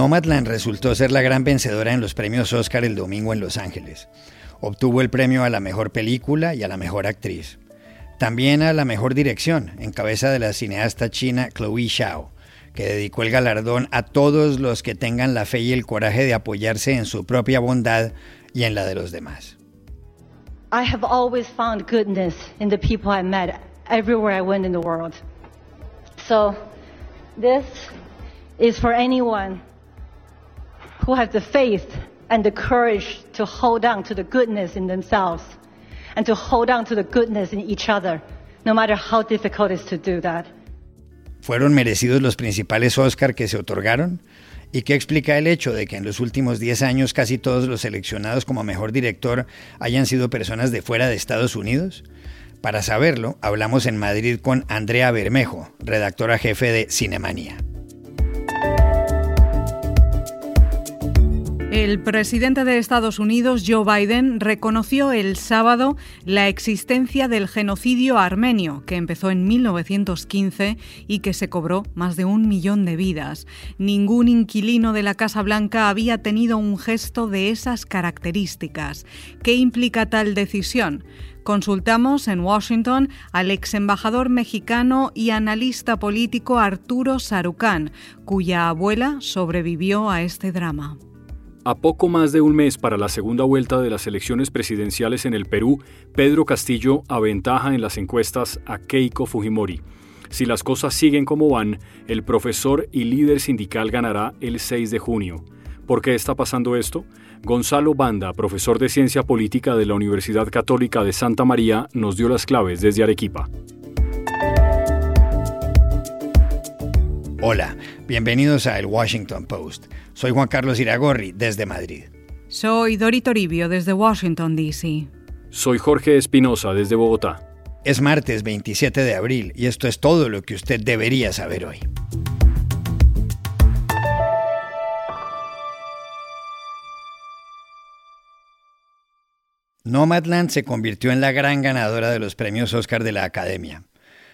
Nomadland resultó ser la gran vencedora en los premios Oscar el domingo en Los Ángeles. Obtuvo el premio a la mejor película y a la mejor actriz. También a la mejor dirección, en cabeza de la cineasta china Chloe Zhao, que dedicó el galardón a todos los que tengan la fe y el coraje de apoyarse en su propia bondad y en la de los demás. I have always found goodness in the people I met everywhere I went in the world. So, this is for anyone who has the faith and the courage to hold on to the goodness in themselves and to hold on to the goodness in each other, no matter how difficult it is to do that. ¿Fueron merecidos los principales Oscar que se otorgaron? ¿Y qué explica el hecho de que en los últimos 10 años casi todos los seleccionados como mejor director hayan sido personas de fuera de Estados Unidos? Para saberlo, hablamos en Madrid con Andrea Bermejo, redactora jefe de Cinemanía. El presidente de Estados Unidos, Joe Biden, reconoció el sábado la existencia del genocidio armenio, que empezó en 1915 y que se cobró más de un millón de vidas. Ningún inquilino de la Casa Blanca había tenido un gesto de esas características. ¿Qué implica tal decisión? Consultamos en Washington al ex embajador mexicano y analista político Arturo Sarucán, cuya abuela sobrevivió a este drama. A poco más de un mes para la segunda vuelta de las elecciones presidenciales en el Perú, Pedro Castillo aventaja en las encuestas a Keiko Fujimori. Si las cosas siguen como van, el profesor y líder sindical ganará el 6 de junio. ¿Por qué está pasando esto? Gonzalo Banda, profesor de Ciencia Política de la Universidad Católica de Santa María, nos dio las claves desde Arequipa. Hola, bienvenidos a El Washington Post. Soy Juan Carlos Iragorri, desde Madrid. Soy Dori Toribio, desde Washington, D.C. Soy Jorge Espinosa, desde Bogotá. Es martes 27 de abril y esto es todo lo que usted debería saber hoy. Nomadland se convirtió en la gran ganadora de los premios Oscar de la Academia.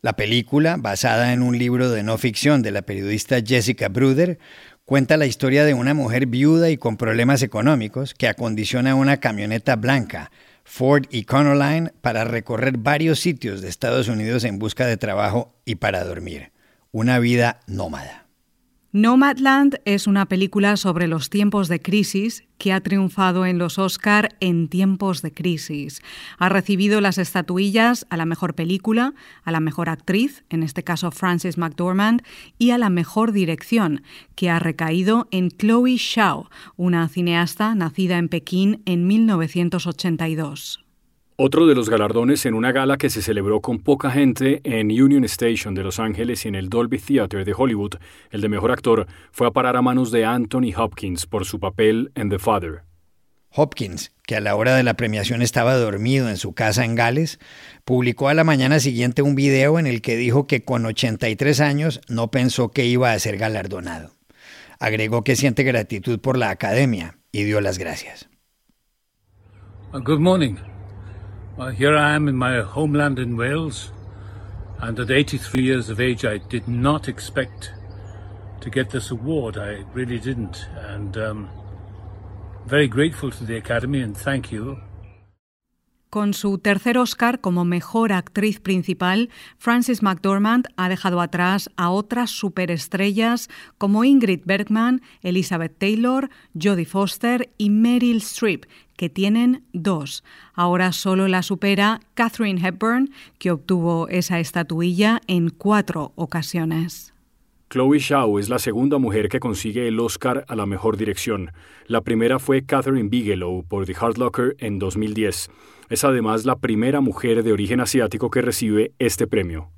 La película, basada en un libro de no ficción de la periodista Jessica Bruder, cuenta la historia de una mujer viuda y con problemas económicos que acondiciona una camioneta blanca, Ford Econoline, para recorrer varios sitios de Estados Unidos en busca de trabajo y para dormir. Una vida nómada. Nomadland es una película sobre los tiempos de crisis que ha triunfado en los Oscar en tiempos de crisis. Ha recibido las estatuillas a la mejor película, a la mejor actriz, en este caso Frances McDormand, y a la mejor dirección, que ha recaído en Chloe Zhao, una cineasta nacida en Pekín en 1982. Otro de los galardones en una gala que se celebró con poca gente en Union Station de Los Ángeles y en el Dolby Theatre de Hollywood, el de mejor actor, fue a parar a manos de Anthony Hopkins por su papel en The Father. Hopkins, que a la hora de la premiación estaba dormido en su casa en Gales, publicó a la mañana siguiente un video en el que dijo que con 83 años no pensó que iba a ser galardonado. Agregó que siente gratitud por la academia y dio las gracias. Good morning. Well, here I am in my homeland in Wales, and at 83 years of age, I did not expect to get this award. I really didn't, and um, very grateful to the Academy and thank you. Con su tercer Oscar como mejor actriz principal, Frances McDormand ha dejado atrás a otras superestrellas como Ingrid Bergman, Elizabeth Taylor, Jodie Foster y Meryl Streep, que tienen dos. Ahora solo la supera Catherine Hepburn, que obtuvo esa estatuilla en cuatro ocasiones. Chloe Zhao es la segunda mujer que consigue el Oscar a la mejor dirección. La primera fue Catherine Bigelow por The Hard Locker en 2010. Es además la primera mujer de origen asiático que recibe este premio.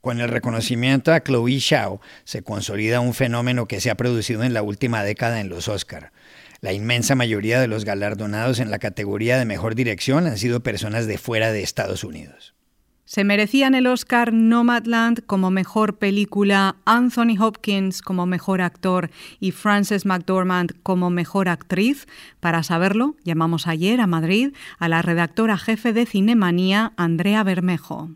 Con el reconocimiento a Chloe Zhao se consolida un fenómeno que se ha producido en la última década en los Oscar. La inmensa mayoría de los galardonados en la categoría de mejor dirección han sido personas de fuera de Estados Unidos. Se merecían el Oscar Nomadland como mejor película, Anthony Hopkins como mejor actor y Frances McDormand como mejor actriz. Para saberlo, llamamos ayer a Madrid a la redactora jefe de Cinemanía, Andrea Bermejo.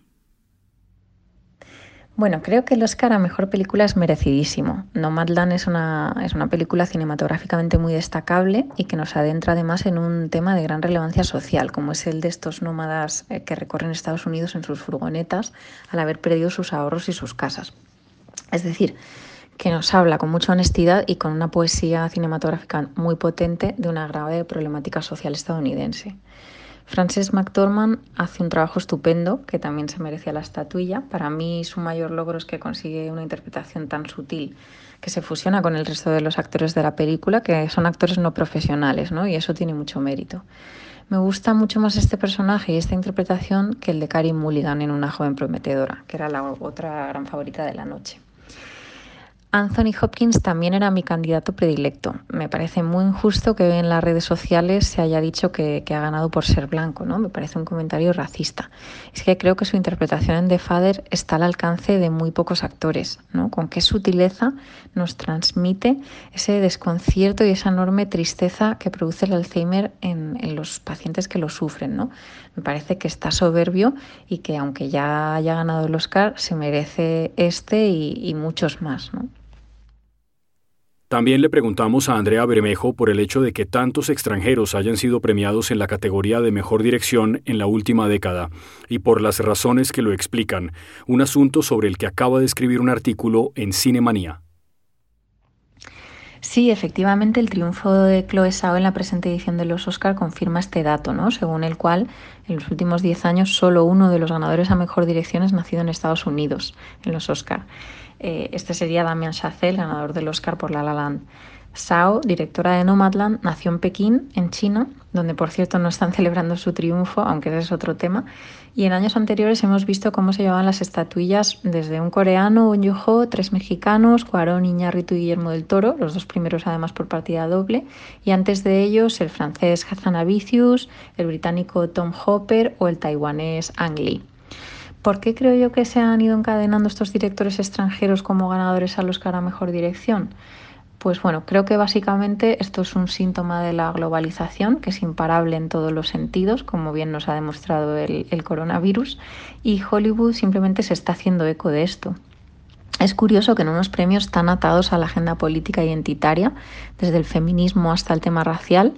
Bueno, creo que el Oscar a Mejor Película es merecidísimo. Nomadland es una, es una película cinematográficamente muy destacable y que nos adentra además en un tema de gran relevancia social, como es el de estos nómadas eh, que recorren Estados Unidos en sus furgonetas al haber perdido sus ahorros y sus casas. Es decir, que nos habla con mucha honestidad y con una poesía cinematográfica muy potente de una grave problemática social estadounidense. Frances McDormand hace un trabajo estupendo que también se merecía la estatuilla. Para mí su mayor logro es que consigue una interpretación tan sutil que se fusiona con el resto de los actores de la película, que son actores no profesionales, ¿no? y eso tiene mucho mérito. Me gusta mucho más este personaje y esta interpretación que el de Carrie Mulligan en Una joven prometedora, que era la otra gran favorita de la noche. Anthony Hopkins también era mi candidato predilecto. Me parece muy injusto que en las redes sociales se haya dicho que, ha ganado por ser blanco, ¿no? Me parece un comentario racista. Es que creo que su interpretación en The Father está al alcance de muy pocos actores, ¿no? Con qué sutileza nos transmite ese desconcierto y esa enorme tristeza que produce el Alzheimer en, los pacientes que lo sufren, ¿no? Me parece que está soberbio y que aunque ya haya ganado el Oscar, se merece este y, y muchos más, ¿no? También le preguntamos a Andrea Bermejo por el hecho de que tantos extranjeros hayan sido premiados en la categoría de mejor dirección en la última década y por las razones que lo explican, un asunto sobre el que acaba de escribir un artículo en Cinemanía. Sí, efectivamente, el triunfo de Chloe Zhao en la presente edición de los Oscar confirma este dato, ¿no? según el cual en los últimos 10 años solo uno de los ganadores a mejor dirección es nacido en Estados Unidos, en los Oscar. Eh, este sería Damien Chazelle, ganador del Oscar por La La Land. Sao, directora de Nomadland, nació en Pekín, en China, donde por cierto no están celebrando su triunfo, aunque ese es otro tema. Y en años anteriores hemos visto cómo se llevaban las estatuillas desde un coreano, un Yuho, tres mexicanos, Cuarón, Iñárritu y Guillermo del Toro, los dos primeros además por partida doble, y antes de ellos el francés Hazanavicius, el británico Tom Hopper o el taiwanés Ang Lee. ¿Por qué creo yo que se han ido encadenando estos directores extranjeros como ganadores al Oscar a Mejor Dirección? Pues bueno, creo que básicamente esto es un síntoma de la globalización, que es imparable en todos los sentidos, como bien nos ha demostrado el, el coronavirus, y Hollywood simplemente se está haciendo eco de esto. Es curioso que en unos premios tan atados a la agenda política identitaria, desde el feminismo hasta el tema racial,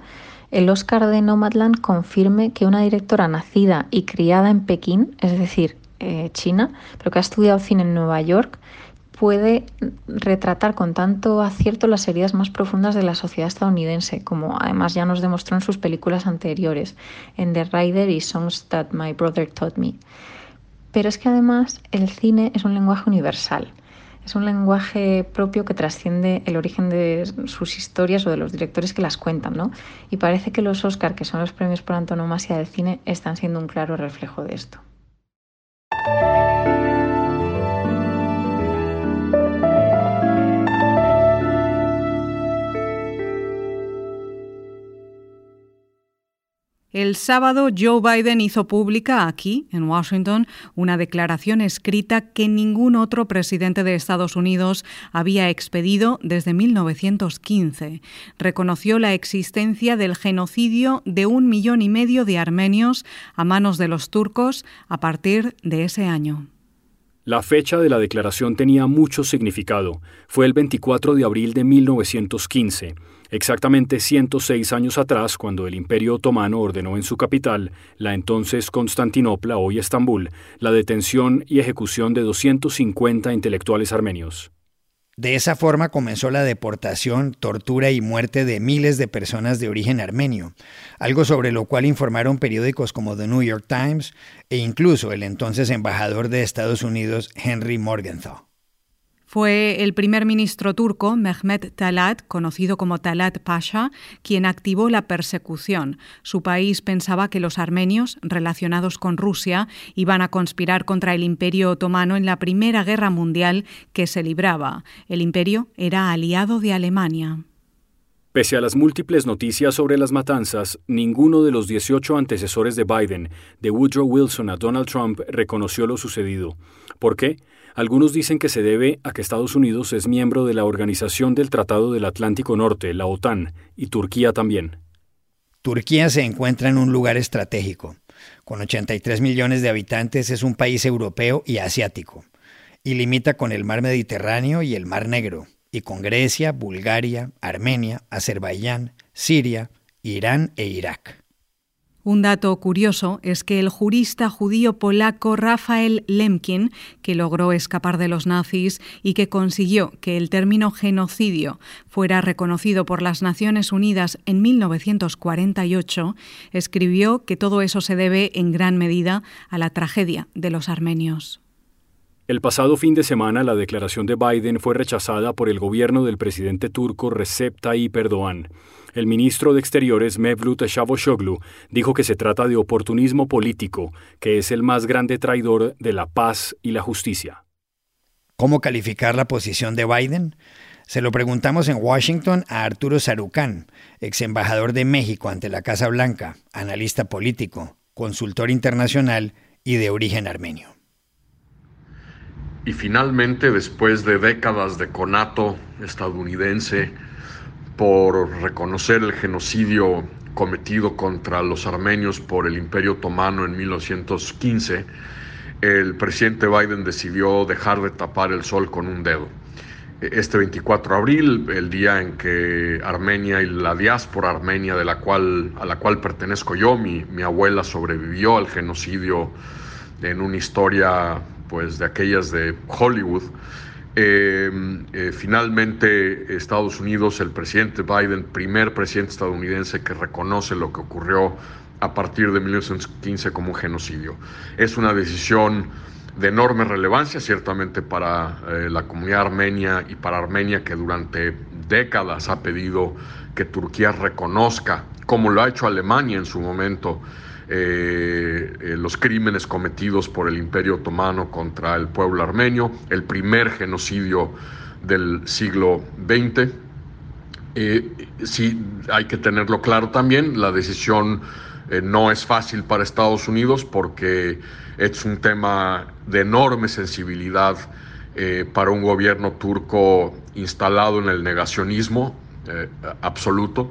el Oscar de Nomadland confirme que una directora nacida y criada en Pekín, es decir, eh, China, pero que ha estudiado cine en Nueva York, puede retratar con tanto acierto las heridas más profundas de la sociedad estadounidense, como además ya nos demostró en sus películas anteriores, en The Rider y Songs That My Brother Taught Me. Pero es que además el cine es un lenguaje universal. Es un lenguaje propio que trasciende el origen de sus historias o de los directores que las cuentan, ¿no? Y parece que los Oscar, que son los premios por antonomasia del cine, están siendo un claro reflejo de esto. El sábado Joe Biden hizo pública aquí, en Washington, una declaración escrita que ningún otro presidente de Estados Unidos había expedido desde 1915. Reconoció la existencia del genocidio de un millón y medio de armenios a manos de los turcos a partir de ese año. La fecha de la declaración tenía mucho significado. Fue el 24 de abril de 1915 exactamente 106 años atrás, cuando el Imperio Otomano ordenó en su capital, la entonces Constantinopla, hoy Estambul, la detención y ejecución de 250 intelectuales armenios. De esa forma comenzó la deportación, tortura y muerte de miles de personas de origen armenio, algo sobre lo cual informaron periódicos como The New York Times e incluso el entonces embajador de Estados Unidos Henry Morgenthau. Fue el primer ministro turco, Mehmet Talat, conocido como Talat Pasha, quien activó la persecución. Su país pensaba que los armenios, relacionados con Rusia, iban a conspirar contra el Imperio Otomano en la Primera Guerra Mundial que se libraba. El imperio era aliado de Alemania. Pese a las múltiples noticias sobre las matanzas, ninguno de los 18 antecesores de Biden, de Woodrow Wilson a Donald Trump, reconoció lo sucedido. ¿Por qué? Algunos dicen que se debe a que Estados Unidos es miembro de la Organización del Tratado del Atlántico Norte, la OTAN, y Turquía también. Turquía se encuentra en un lugar estratégico. Con 83 millones de habitantes es un país europeo y asiático. y limita con el mar Mediterráneo y el mar Negro, y con Grecia, Bulgaria, Armenia, Azerbaiyán, Siria, Irán e Irak. Un dato curioso es que el jurista judío polaco Rafael Lemkin, que logró escapar de los nazis y que consiguió que el término genocidio fuera reconocido por las Naciones Unidas en 1948, escribió que todo eso se debe en gran medida a la tragedia de los armenios. El pasado fin de semana la declaración de Biden fue rechazada por el gobierno del presidente turco Recep Tayyip Erdogan. El ministro de Exteriores Mevlut Cavusoglu dijo que se trata de oportunismo político, que es el más grande traidor de la paz y la justicia. ¿Cómo calificar la posición de Biden? Se lo preguntamos en Washington a Arturo Sarucán, ex embajador de México ante la Casa Blanca, analista político, consultor internacional y de origen armenio. Y finalmente, después de décadas de conato estadounidense, por reconocer el genocidio cometido contra los armenios por el Imperio Otomano en 1915, el presidente Biden decidió dejar de tapar el sol con un dedo. Este 24 de abril, el día en que Armenia y la diáspora armenia de la cual, a la cual pertenezco yo, mi, mi abuela sobrevivió al genocidio en una historia pues, de aquellas de Hollywood, Em, eh, finalmente, Estados Unidos, el presidente Biden, primer presidente estadounidense que reconoce lo que ocurrió a partir de 1915 como un genocidio. Es una decisión de enorme relevancia, ciertamente para eh, la comunidad armenia y para Armenia, que durante décadas ha pedido que Turquía reconozca, como lo ha hecho Alemania en su momento, eh, eh, los crímenes cometidos por el Imperio Otomano contra el pueblo armenio, el primer genocidio del siglo XX. Eh, sí, hay que tenerlo claro también, la decisión no es fácil para Estados Unidos porque es un tema de enorme sensibilidad para un gobierno turco instalado en el negacionismo absoluto,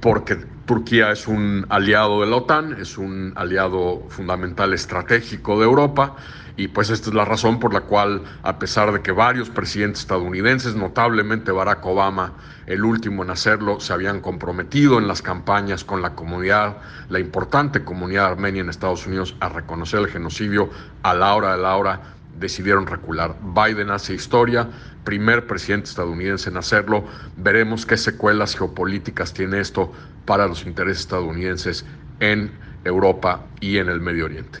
porque Turquía es un aliado de la OTAN, es un aliado fundamental estratégico de Europa y pues esta es la razón por la cual, a pesar de que varios presidentes estadounidenses, notablemente Barack Obama, el último en hacerlo, se habían comprometido en las campañas con la comunidad, la importante comunidad armenia en Estados Unidos, a reconocer el genocidio, a la hora de la hora decidieron recular. Biden hace historia, primer presidente estadounidense en hacerlo. Veremos qué secuelas geopolíticas tiene esto para los intereses estadounidenses en Europa y en el Medio Oriente.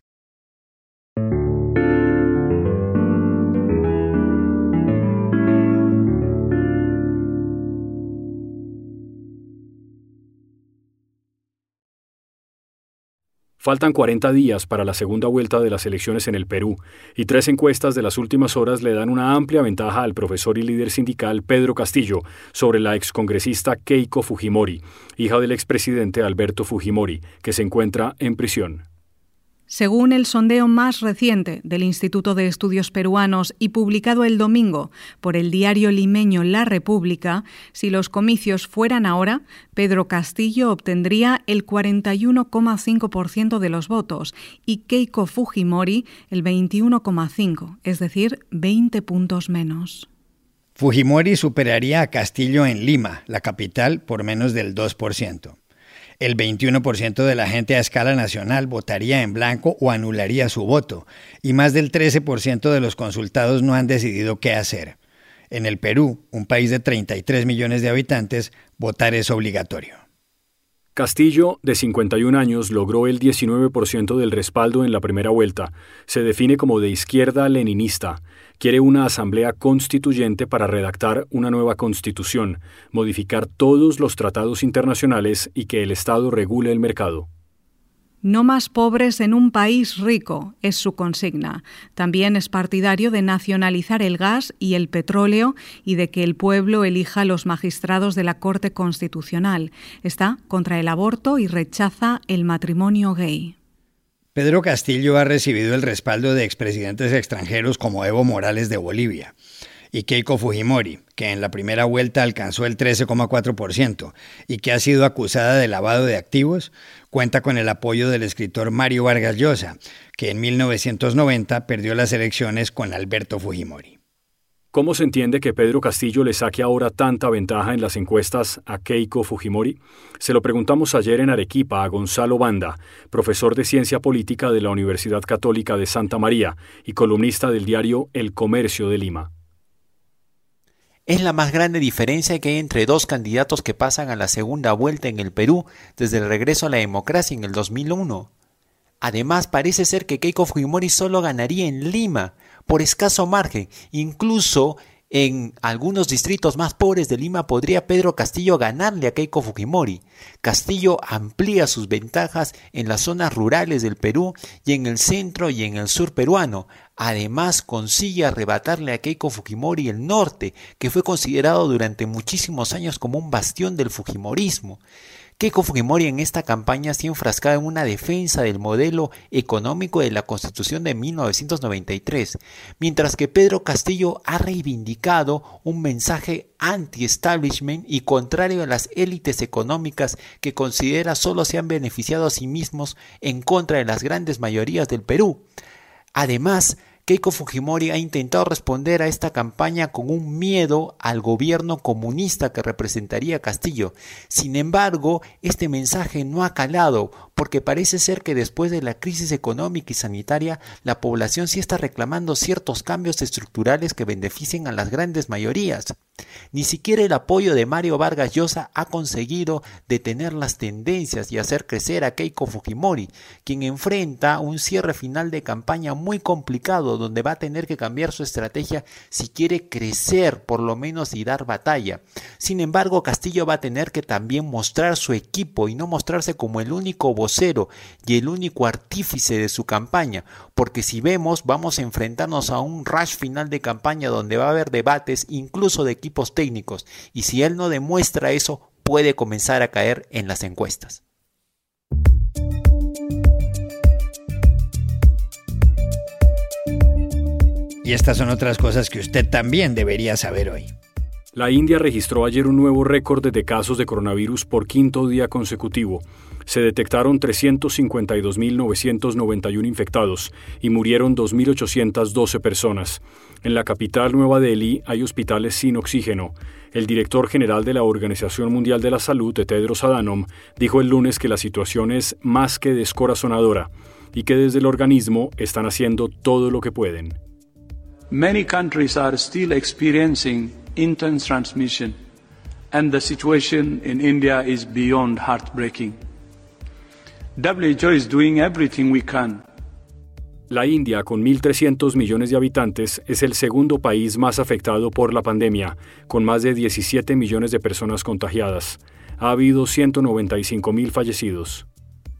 Faltan 40 días para la segunda vuelta de las elecciones en el Perú y tres encuestas de las últimas horas le dan una amplia ventaja al profesor y líder sindical Pedro Castillo sobre la excongresista Keiko Fujimori, hija del expresidente Alberto Fujimori, que se encuentra en prisión. Según el sondeo más reciente del Instituto de Estudios Peruanos y publicado el domingo por el diario limeño La República, si los comicios fueran ahora, Pedro Castillo obtendría el 41,5% de los votos y Keiko Fujimori el 21,5%, es decir, 20 puntos menos. Fujimori superaría a Castillo en Lima, la capital, por menos del 2% el 21% de la gente a escala nacional votaría en blanco o anularía su voto, y más del 13% de los consultados no han decidido qué hacer. En el Perú, un país de 33 millones de habitantes, votar es obligatorio. Castillo, de 51 años, logró el 19% del respaldo en la primera vuelta. Se define como de izquierda leninista quiere una asamblea constituyente para redactar una nueva constitución, modificar todos los tratados internacionales y que el Estado regule el mercado. No más pobres en un país rico es su consigna. También es partidario de nacionalizar el gas y el petróleo y de que el pueblo elija los magistrados de la Corte Constitucional. Está contra el aborto y rechaza el matrimonio gay. Pedro Castillo ha recibido el respaldo de expresidentes extranjeros como Evo Morales de Bolivia y Keiko Fujimori, que en la primera vuelta alcanzó el 13,4% y que ha sido acusada de lavado de activos, cuenta con el apoyo del escritor Mario Vargas Llosa, que en 1990 perdió las elecciones con Alberto Fujimori. ¿Cómo se entiende que Pedro Castillo le saque ahora tanta ventaja en las encuestas a Keiko Fujimori? Se lo preguntamos ayer en Arequipa a Gonzalo Banda, profesor de Ciencia Política de la Universidad Católica de Santa María y columnista del diario El Comercio de Lima. Es la más grande diferencia que hay entre dos candidatos que pasan a la segunda vuelta en el Perú desde el regreso a la democracia en el 2001. Además, parece ser que Keiko Fujimori solo ganaría en Lima, por escaso margen. Incluso en algunos distritos más pobres de Lima podría Pedro Castillo ganarle a Keiko Fujimori. Castillo amplía sus ventajas en las zonas rurales del Perú y en el centro y en el sur peruano. Además consigue arrebatarle a Keiko Fujimori el norte, que fue considerado durante muchísimos años como un bastión del Fujimorismo. Keiko Fujimori en esta campaña se ha enfrascado en una defensa del modelo económico de la Constitución de 1993, mientras que Pedro Castillo ha reivindicado un mensaje anti-establishment y contrario a las élites económicas que considera solo se han beneficiado a sí mismos en contra de las grandes mayorías del Perú. Además, Keiko Fujimori ha intentado responder a esta campaña con un miedo al gobierno comunista que representaría Castillo. Sin embargo, este mensaje no ha calado porque parece ser que después de la crisis económica y sanitaria, la población sí está reclamando ciertos cambios estructurales que beneficien a las grandes mayorías. Ni siquiera el apoyo de Mario Vargas Llosa ha conseguido detener las tendencias y hacer crecer a Keiko Fujimori, quien enfrenta un cierre final de campaña muy complicado donde va a tener que cambiar su estrategia si quiere crecer por lo menos y dar batalla. Sin embargo, Castillo va a tener que también mostrar su equipo y no mostrarse como el único vocero y el único artífice de su campaña, porque si vemos vamos a enfrentarnos a un rush final de campaña donde va a haber debates incluso de técnicos y si él no demuestra eso puede comenzar a caer en las encuestas. Y estas son otras cosas que usted también debería saber hoy. La India registró ayer un nuevo récord de casos de coronavirus por quinto día consecutivo. Se detectaron 352.991 infectados y murieron 2.812 personas. En la capital Nueva Delhi hay hospitales sin oxígeno. El director general de la Organización Mundial de la Salud, Tedros Adhanom, dijo el lunes que la situación es más que descorazonadora y que desde el organismo están haciendo todo lo que pueden. Intense transmission, and the situation in India is beyond heartbreaking. WHO is doing everything we can. La India, con 1.300 millones de habitantes, es el segundo país más afectado por la pandemia, con más de 17 millones de personas contagiadas. Ha habido 195.000 fallecidos.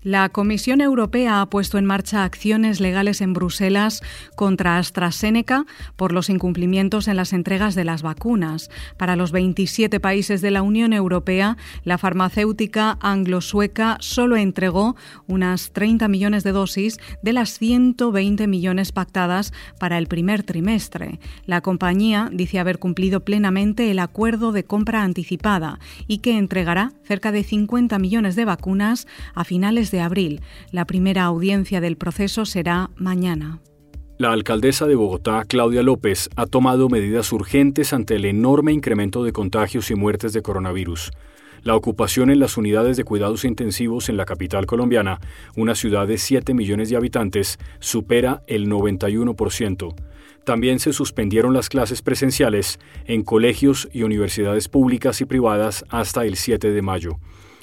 La Comisión Europea ha puesto en marcha acciones legales en Bruselas contra AstraZeneca por los incumplimientos en las entregas de las vacunas. Para los 27 países de la Unión Europea, la farmacéutica anglo-sueca solo entregó unas 30 millones de dosis de las 120 millones pactadas para el primer trimestre. La compañía dice haber cumplido plenamente el acuerdo de compra anticipada y que entregará cerca de 50 millones de vacunas a finales de abril. La primera audiencia del proceso será mañana. La alcaldesa de Bogotá, Claudia López, ha tomado medidas urgentes ante el enorme incremento de contagios y muertes de coronavirus. La ocupación en las unidades de cuidados intensivos en la capital colombiana, una ciudad de 7 millones de habitantes, supera el 91%. También se suspendieron las clases presenciales en colegios y universidades públicas y privadas hasta el 7 de mayo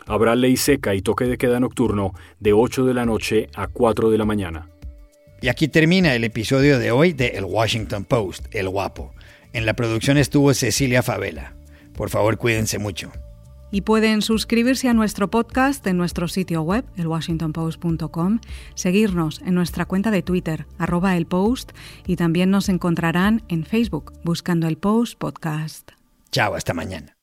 habrá ley seca y toque de queda nocturno de 8 de la noche a 4 de la mañana. Y aquí termina el episodio de hoy de El Washington Post, El Guapo. En la producción estuvo Cecilia Favela. Por favor, cuídense mucho. Y pueden suscribirse a nuestro podcast en nuestro sitio web, elwashingtonpost.com, seguirnos en nuestra cuenta de Twitter, arroba el post, y también nos encontrarán en Facebook buscando el Post Podcast. Chao, hasta mañana.